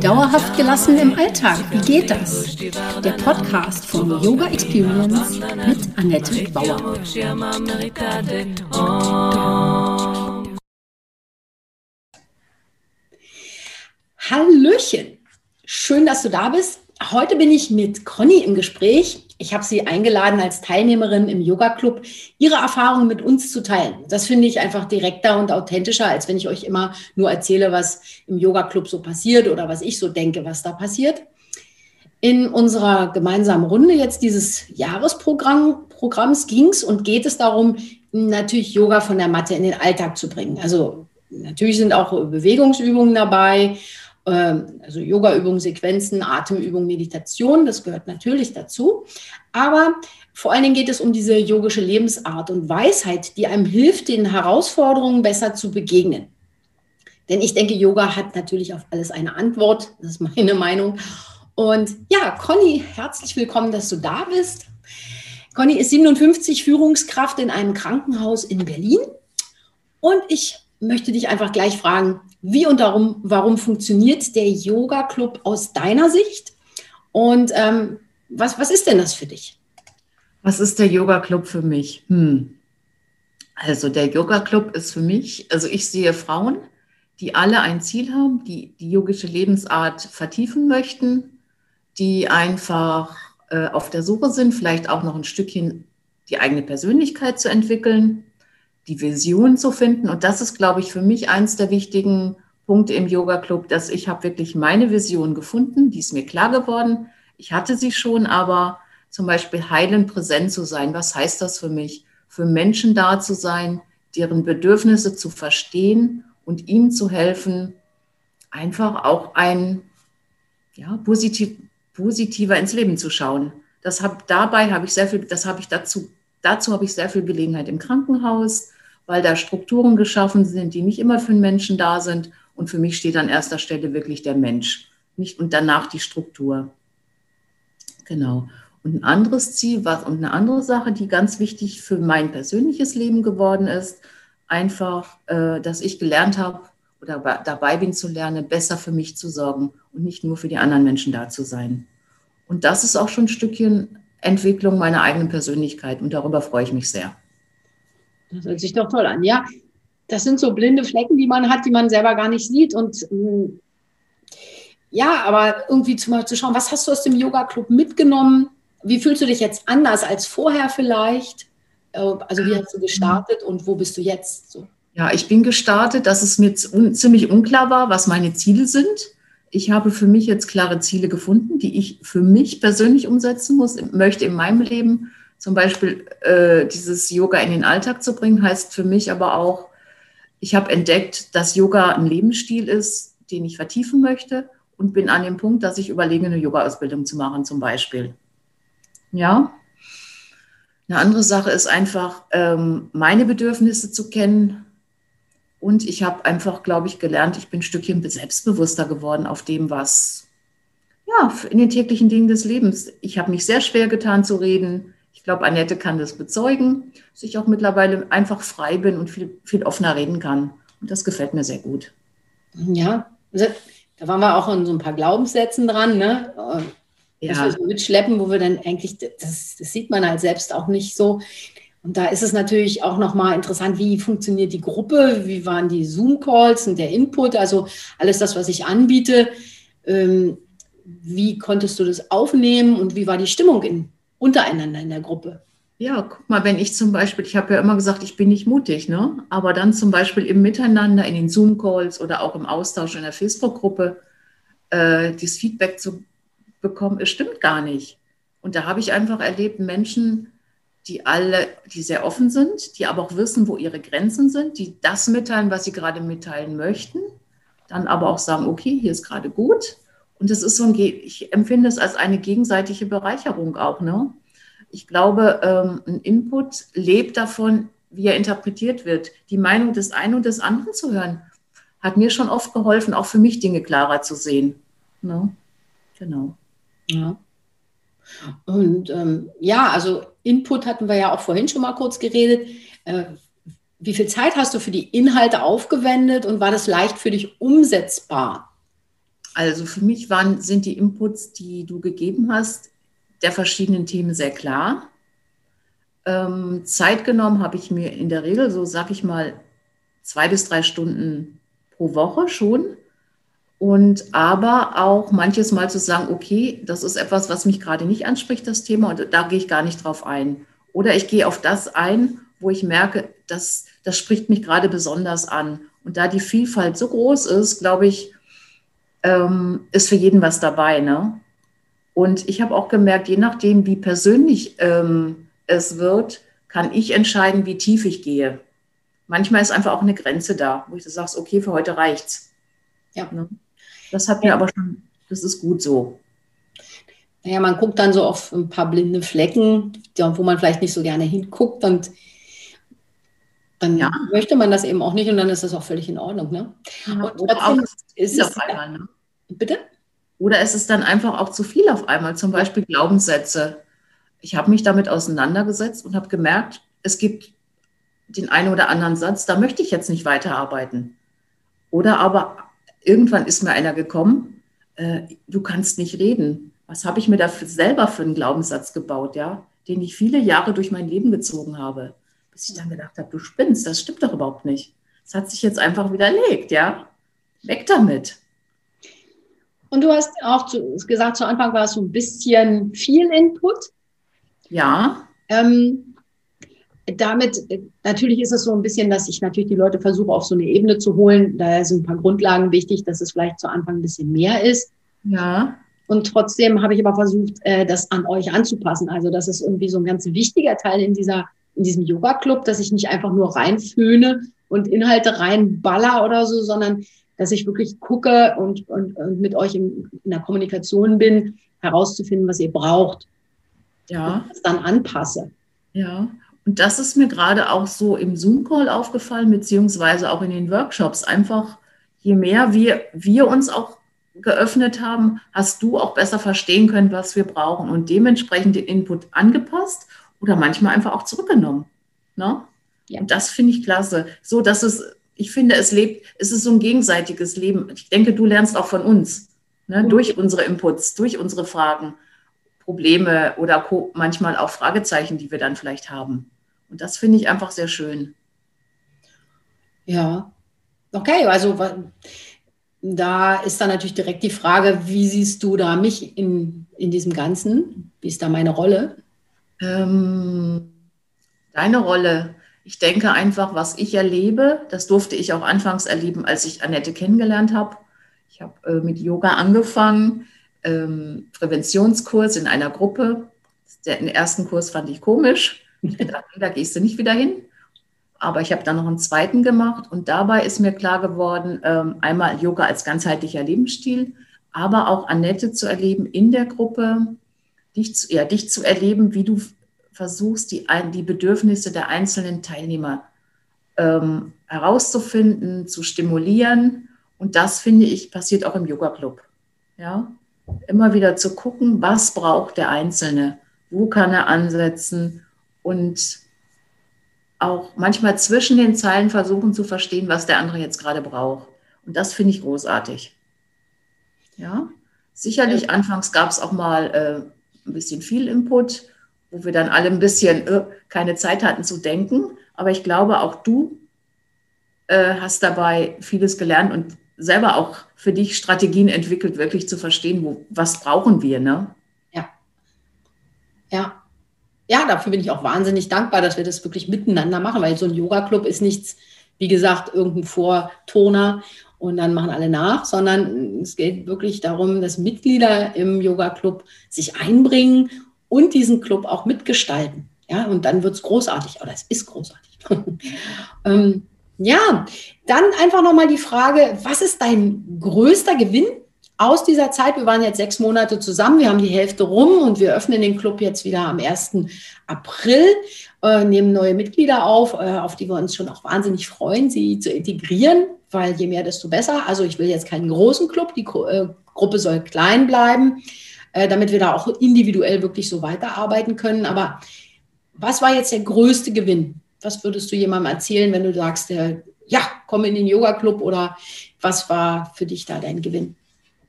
Dauerhaft gelassen im Alltag, wie geht das? Der Podcast von Yoga Experience mit Annette Bauer. Hallöchen, schön, dass du da bist. Heute bin ich mit Conny im Gespräch. Ich habe sie eingeladen als Teilnehmerin im Yoga Club, ihre Erfahrungen mit uns zu teilen. Das finde ich einfach direkter und authentischer, als wenn ich euch immer nur erzähle, was im Yoga Club so passiert oder was ich so denke, was da passiert. In unserer gemeinsamen Runde jetzt dieses Jahresprogramms ging es und geht es darum, natürlich Yoga von der Matte in den Alltag zu bringen. Also natürlich sind auch Bewegungsübungen dabei also Yoga-Übungen, Sequenzen, Atemübungen, Meditation, das gehört natürlich dazu. Aber vor allen Dingen geht es um diese yogische Lebensart und Weisheit, die einem hilft, den Herausforderungen besser zu begegnen. Denn ich denke, Yoga hat natürlich auf alles eine Antwort. Das ist meine Meinung. Und ja, Conny, herzlich willkommen, dass du da bist. Conny ist 57 Führungskraft in einem Krankenhaus in Berlin. Und ich möchte dich einfach gleich fragen, wie und warum, warum funktioniert der Yoga Club aus deiner Sicht? Und ähm, was, was ist denn das für dich? Was ist der Yoga Club für mich? Hm. Also der Yoga Club ist für mich, also ich sehe Frauen, die alle ein Ziel haben, die die yogische Lebensart vertiefen möchten, die einfach äh, auf der Suche sind, vielleicht auch noch ein Stückchen die eigene Persönlichkeit zu entwickeln, die Vision zu finden. Und das ist, glaube ich, für mich eins der wichtigen Punkte im Yoga Club, dass ich habe wirklich meine Vision gefunden, die ist mir klar geworden. Ich hatte sie schon, aber zum Beispiel heilend präsent zu sein, was heißt das für mich? Für Menschen da zu sein, deren Bedürfnisse zu verstehen und ihnen zu helfen, einfach auch ein ja, positiv, positiver ins Leben zu schauen. Das hab, dabei habe ich sehr viel, das habe ich dazu, dazu habe ich sehr viel Gelegenheit im Krankenhaus, weil da Strukturen geschaffen sind, die nicht immer für den Menschen da sind. Und für mich steht an erster Stelle wirklich der Mensch nicht, und danach die Struktur. Genau. Und ein anderes Ziel was, und eine andere Sache, die ganz wichtig für mein persönliches Leben geworden ist, einfach, äh, dass ich gelernt habe oder dabei bin zu lernen, besser für mich zu sorgen und nicht nur für die anderen Menschen da zu sein. Und das ist auch schon ein Stückchen Entwicklung meiner eigenen Persönlichkeit und darüber freue ich mich sehr. Das hört sich doch toll an. Ja, das sind so blinde Flecken, die man hat, die man selber gar nicht sieht. Und mm, ja, aber irgendwie zu, mal zu schauen, was hast du aus dem Yoga-Club mitgenommen? Wie fühlst du dich jetzt anders als vorher vielleicht? Äh, also wie hast du gestartet und wo bist du jetzt? So. Ja, ich bin gestartet, dass es mir ziemlich unklar war, was meine Ziele sind. Ich habe für mich jetzt klare Ziele gefunden, die ich für mich persönlich umsetzen muss, möchte in meinem Leben zum Beispiel äh, dieses Yoga in den Alltag zu bringen, heißt für mich aber auch, ich habe entdeckt, dass Yoga ein Lebensstil ist, den ich vertiefen möchte und bin an dem Punkt, dass ich überlege, eine Yoga-Ausbildung zu machen zum Beispiel. Ja. Eine andere Sache ist einfach, ähm, meine Bedürfnisse zu kennen. Und ich habe einfach, glaube ich, gelernt, ich bin ein Stückchen selbstbewusster geworden auf dem, was, ja, in den täglichen Dingen des Lebens. Ich habe mich sehr schwer getan zu reden glaube, Annette kann das bezeugen, dass ich auch mittlerweile einfach frei bin und viel, viel offener reden kann. Und das gefällt mir sehr gut. Ja, da waren wir auch in so ein paar Glaubenssätzen dran, ne? Ja. Dass wir so mitschleppen, wo wir dann eigentlich, das, das sieht man halt selbst auch nicht so. Und da ist es natürlich auch nochmal interessant, wie funktioniert die Gruppe, wie waren die Zoom-Calls und der Input, also alles das, was ich anbiete. Ähm, wie konntest du das aufnehmen und wie war die Stimmung in, untereinander in der Gruppe. Ja, guck mal, wenn ich zum Beispiel, ich habe ja immer gesagt, ich bin nicht mutig, ne? aber dann zum Beispiel im Miteinander, in den Zoom-Calls oder auch im Austausch in der Facebook-Gruppe, äh, dieses Feedback zu bekommen, es stimmt gar nicht. Und da habe ich einfach erlebt, Menschen, die alle, die sehr offen sind, die aber auch wissen, wo ihre Grenzen sind, die das mitteilen, was sie gerade mitteilen möchten, dann aber auch sagen, okay, hier ist gerade gut und das ist so ein, ich empfinde es als eine gegenseitige Bereicherung auch. Ne? Ich glaube, ähm, ein Input lebt davon, wie er interpretiert wird. Die Meinung des einen und des anderen zu hören, hat mir schon oft geholfen, auch für mich Dinge klarer zu sehen. Ne? Genau. Ja. Und ähm, ja, also Input hatten wir ja auch vorhin schon mal kurz geredet. Äh, wie viel Zeit hast du für die Inhalte aufgewendet und war das leicht für dich umsetzbar? Also für mich waren, sind die Inputs, die du gegeben hast, der verschiedenen Themen sehr klar. Ähm, Zeit genommen habe ich mir in der Regel, so sag ich mal, zwei bis drei Stunden pro Woche schon. Und aber auch manches Mal zu sagen, okay, das ist etwas, was mich gerade nicht anspricht, das Thema, und da gehe ich gar nicht drauf ein. Oder ich gehe auf das ein, wo ich merke, das, das spricht mich gerade besonders an. Und da die Vielfalt so groß ist, glaube ich, ähm, ist für jeden was dabei. Ne? Und ich habe auch gemerkt, je nachdem, wie persönlich ähm, es wird, kann ich entscheiden, wie tief ich gehe. Manchmal ist einfach auch eine Grenze da, wo ich so sage, okay, für heute reicht's. Ja. Ne? Das hat mir aber schon, das ist gut so. Naja, man guckt dann so auf ein paar blinde Flecken, wo man vielleicht nicht so gerne hinguckt und dann ja. möchte man das eben auch nicht und dann ist das auch völlig in Ordnung. Ne? Ja, und trotzdem ist es auf einmal. Ne? Bitte? Oder ist es dann einfach auch zu viel auf einmal, zum Beispiel Glaubenssätze. Ich habe mich damit auseinandergesetzt und habe gemerkt, es gibt den einen oder anderen Satz, da möchte ich jetzt nicht weiterarbeiten. Oder aber irgendwann ist mir einer gekommen, äh, du kannst nicht reden. Was habe ich mir da selber für einen Glaubenssatz gebaut, ja, den ich viele Jahre durch mein Leben gezogen habe, bis ich dann gedacht habe, du spinnst, das stimmt doch überhaupt nicht. Das hat sich jetzt einfach widerlegt, ja. Weg damit. Und du hast auch zu, gesagt, zu Anfang war es so ein bisschen viel Input. Ja. Ähm, damit, natürlich ist es so ein bisschen, dass ich natürlich die Leute versuche, auf so eine Ebene zu holen. Da sind ein paar Grundlagen wichtig, dass es vielleicht zu Anfang ein bisschen mehr ist. Ja. Und trotzdem habe ich aber versucht, äh, das an euch anzupassen. Also das ist irgendwie so ein ganz wichtiger Teil in dieser, in diesem Yoga-Club, dass ich nicht einfach nur reinföhne und Inhalte reinballer oder so, sondern dass ich wirklich gucke und, und, und mit euch in, in der Kommunikation bin, herauszufinden, was ihr braucht. Ja. Und das dann anpasse. Ja. Und das ist mir gerade auch so im Zoom-Call aufgefallen, beziehungsweise auch in den Workshops. Einfach, je mehr wir, wir uns auch geöffnet haben, hast du auch besser verstehen können, was wir brauchen und dementsprechend den Input angepasst oder manchmal einfach auch zurückgenommen. Ne? Ja. Und das finde ich klasse. So, dass es ich finde, es lebt, es ist so ein gegenseitiges Leben. Ich denke, du lernst auch von uns, ne, mhm. durch unsere Inputs, durch unsere Fragen, Probleme oder manchmal auch Fragezeichen, die wir dann vielleicht haben. Und das finde ich einfach sehr schön. Ja, okay, also da ist dann natürlich direkt die Frage, wie siehst du da mich in, in diesem Ganzen? Wie ist da meine Rolle? Ähm, deine Rolle. Ich denke einfach, was ich erlebe, das durfte ich auch anfangs erleben, als ich Annette kennengelernt habe. Ich habe äh, mit Yoga angefangen, ähm, Präventionskurs in einer Gruppe. Den ersten Kurs fand ich komisch. Ich dachte, da gehst du nicht wieder hin. Aber ich habe dann noch einen zweiten gemacht und dabei ist mir klar geworden, ähm, einmal Yoga als ganzheitlicher Lebensstil, aber auch Annette zu erleben in der Gruppe, dich zu, ja, dich zu erleben, wie du versuchst, die, die Bedürfnisse der einzelnen Teilnehmer ähm, herauszufinden, zu stimulieren. Und das, finde ich, passiert auch im Yoga-Club. Ja? Immer wieder zu gucken, was braucht der Einzelne, wo kann er ansetzen und auch manchmal zwischen den Zeilen versuchen zu verstehen, was der andere jetzt gerade braucht. Und das finde ich großartig. Ja, sicherlich anfangs gab es auch mal äh, ein bisschen viel Input wo wir dann alle ein bisschen äh, keine Zeit hatten zu denken. Aber ich glaube, auch du äh, hast dabei vieles gelernt und selber auch für dich Strategien entwickelt, wirklich zu verstehen, wo, was brauchen wir, ne? Ja. Ja. Ja, dafür bin ich auch wahnsinnig dankbar, dass wir das wirklich miteinander machen, weil so ein Yoga-Club ist nichts, wie gesagt, irgendein Vortoner und dann machen alle nach, sondern es geht wirklich darum, dass Mitglieder im Yoga-Club sich einbringen und diesen Club auch mitgestalten. Ja, und dann wird es großartig, oder es ist großartig. ähm, ja, dann einfach nochmal die Frage, was ist dein größter Gewinn aus dieser Zeit? Wir waren jetzt sechs Monate zusammen, wir haben die Hälfte rum und wir öffnen den Club jetzt wieder am 1. April, äh, nehmen neue Mitglieder auf, äh, auf die wir uns schon auch wahnsinnig freuen, sie zu integrieren, weil je mehr, desto besser. Also ich will jetzt keinen großen Club, die äh, Gruppe soll klein bleiben. Äh, damit wir da auch individuell wirklich so weiterarbeiten können. Aber was war jetzt der größte Gewinn Was würdest du jemandem erzählen, wenn du sagst, äh, ja, komm in den Yoga-Club oder was war für dich da dein Gewinn?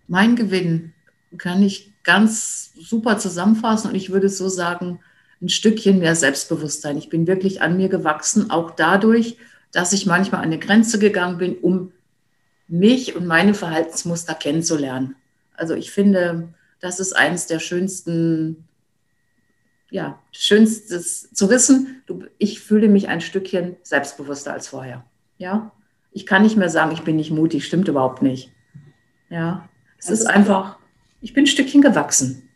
Mein Gewinn kann ich ganz super zusammenfassen und ich würde so sagen, ein Stückchen mehr Selbstbewusstsein. Ich bin wirklich an mir gewachsen, auch dadurch, dass ich manchmal an eine Grenze gegangen bin, um mich und meine Verhaltensmuster kennenzulernen. Also ich finde, das ist eines der schönsten, ja, schönstes zu wissen, du, ich fühle mich ein Stückchen selbstbewusster als vorher. Ja, ich kann nicht mehr sagen, ich bin nicht mutig, stimmt überhaupt nicht. Ja, es ist einfach, ich bin ein Stückchen gewachsen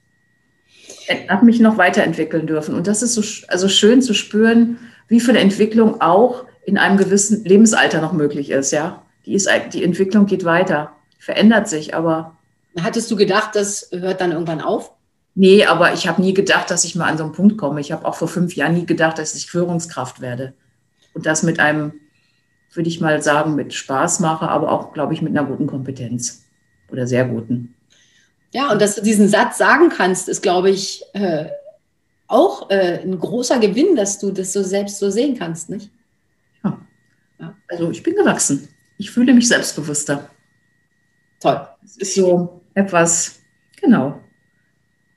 habe mich noch weiterentwickeln dürfen. Und das ist so also schön zu spüren, wie viel Entwicklung auch in einem gewissen Lebensalter noch möglich ist. Ja, die, ist, die Entwicklung geht weiter, verändert sich, aber. Hattest du gedacht, das hört dann irgendwann auf? Nee, aber ich habe nie gedacht, dass ich mal an so einen Punkt komme. Ich habe auch vor fünf Jahren nie gedacht, dass ich Führungskraft werde. Und das mit einem, würde ich mal sagen, mit Spaß mache, aber auch, glaube ich, mit einer guten Kompetenz oder sehr guten. Ja, und dass du diesen Satz sagen kannst, ist, glaube ich, äh, auch äh, ein großer Gewinn, dass du das so selbst so sehen kannst, nicht? Ja. ja. Also ich bin gewachsen. Ich fühle mich selbstbewusster. Toll. Es ist so etwas, genau.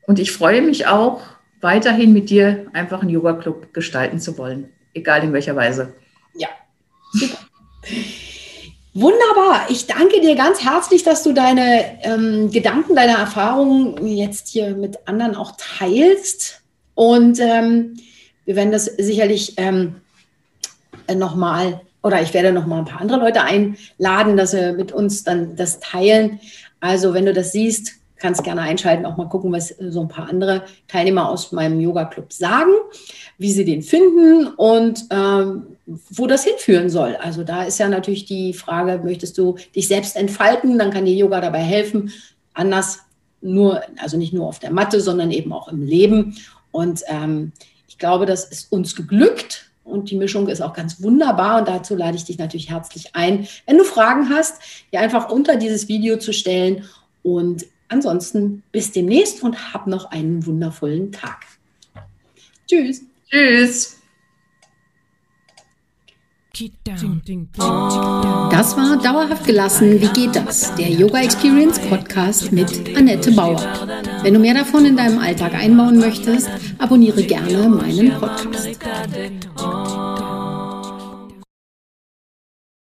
Und ich freue mich auch, weiterhin mit dir einfach einen Yoga-Club gestalten zu wollen, egal in welcher Weise. Ja, super. Wunderbar. Ich danke dir ganz herzlich, dass du deine ähm, Gedanken, deine Erfahrungen jetzt hier mit anderen auch teilst. Und ähm, wir werden das sicherlich ähm, nochmal, oder ich werde nochmal ein paar andere Leute einladen, dass sie mit uns dann das teilen. Also wenn du das siehst, kannst gerne einschalten, auch mal gucken, was so ein paar andere Teilnehmer aus meinem Yoga-Club sagen, wie sie den finden und ähm, wo das hinführen soll. Also da ist ja natürlich die Frage, möchtest du dich selbst entfalten, dann kann dir Yoga dabei helfen. Anders nur, also nicht nur auf der Matte, sondern eben auch im Leben. Und ähm, ich glaube, das ist uns geglückt und die Mischung ist auch ganz wunderbar. Und dazu lade ich dich natürlich herzlich ein, wenn du Fragen hast, dir einfach unter dieses Video zu stellen. Und ansonsten bis demnächst und hab noch einen wundervollen Tag. Tschüss. Tschüss. Das war Dauerhaft gelassen. Wie geht das? Der Yoga Experience Podcast mit Annette Bauer. Wenn du mehr davon in deinem Alltag einbauen möchtest, abonniere gerne meinen Podcast.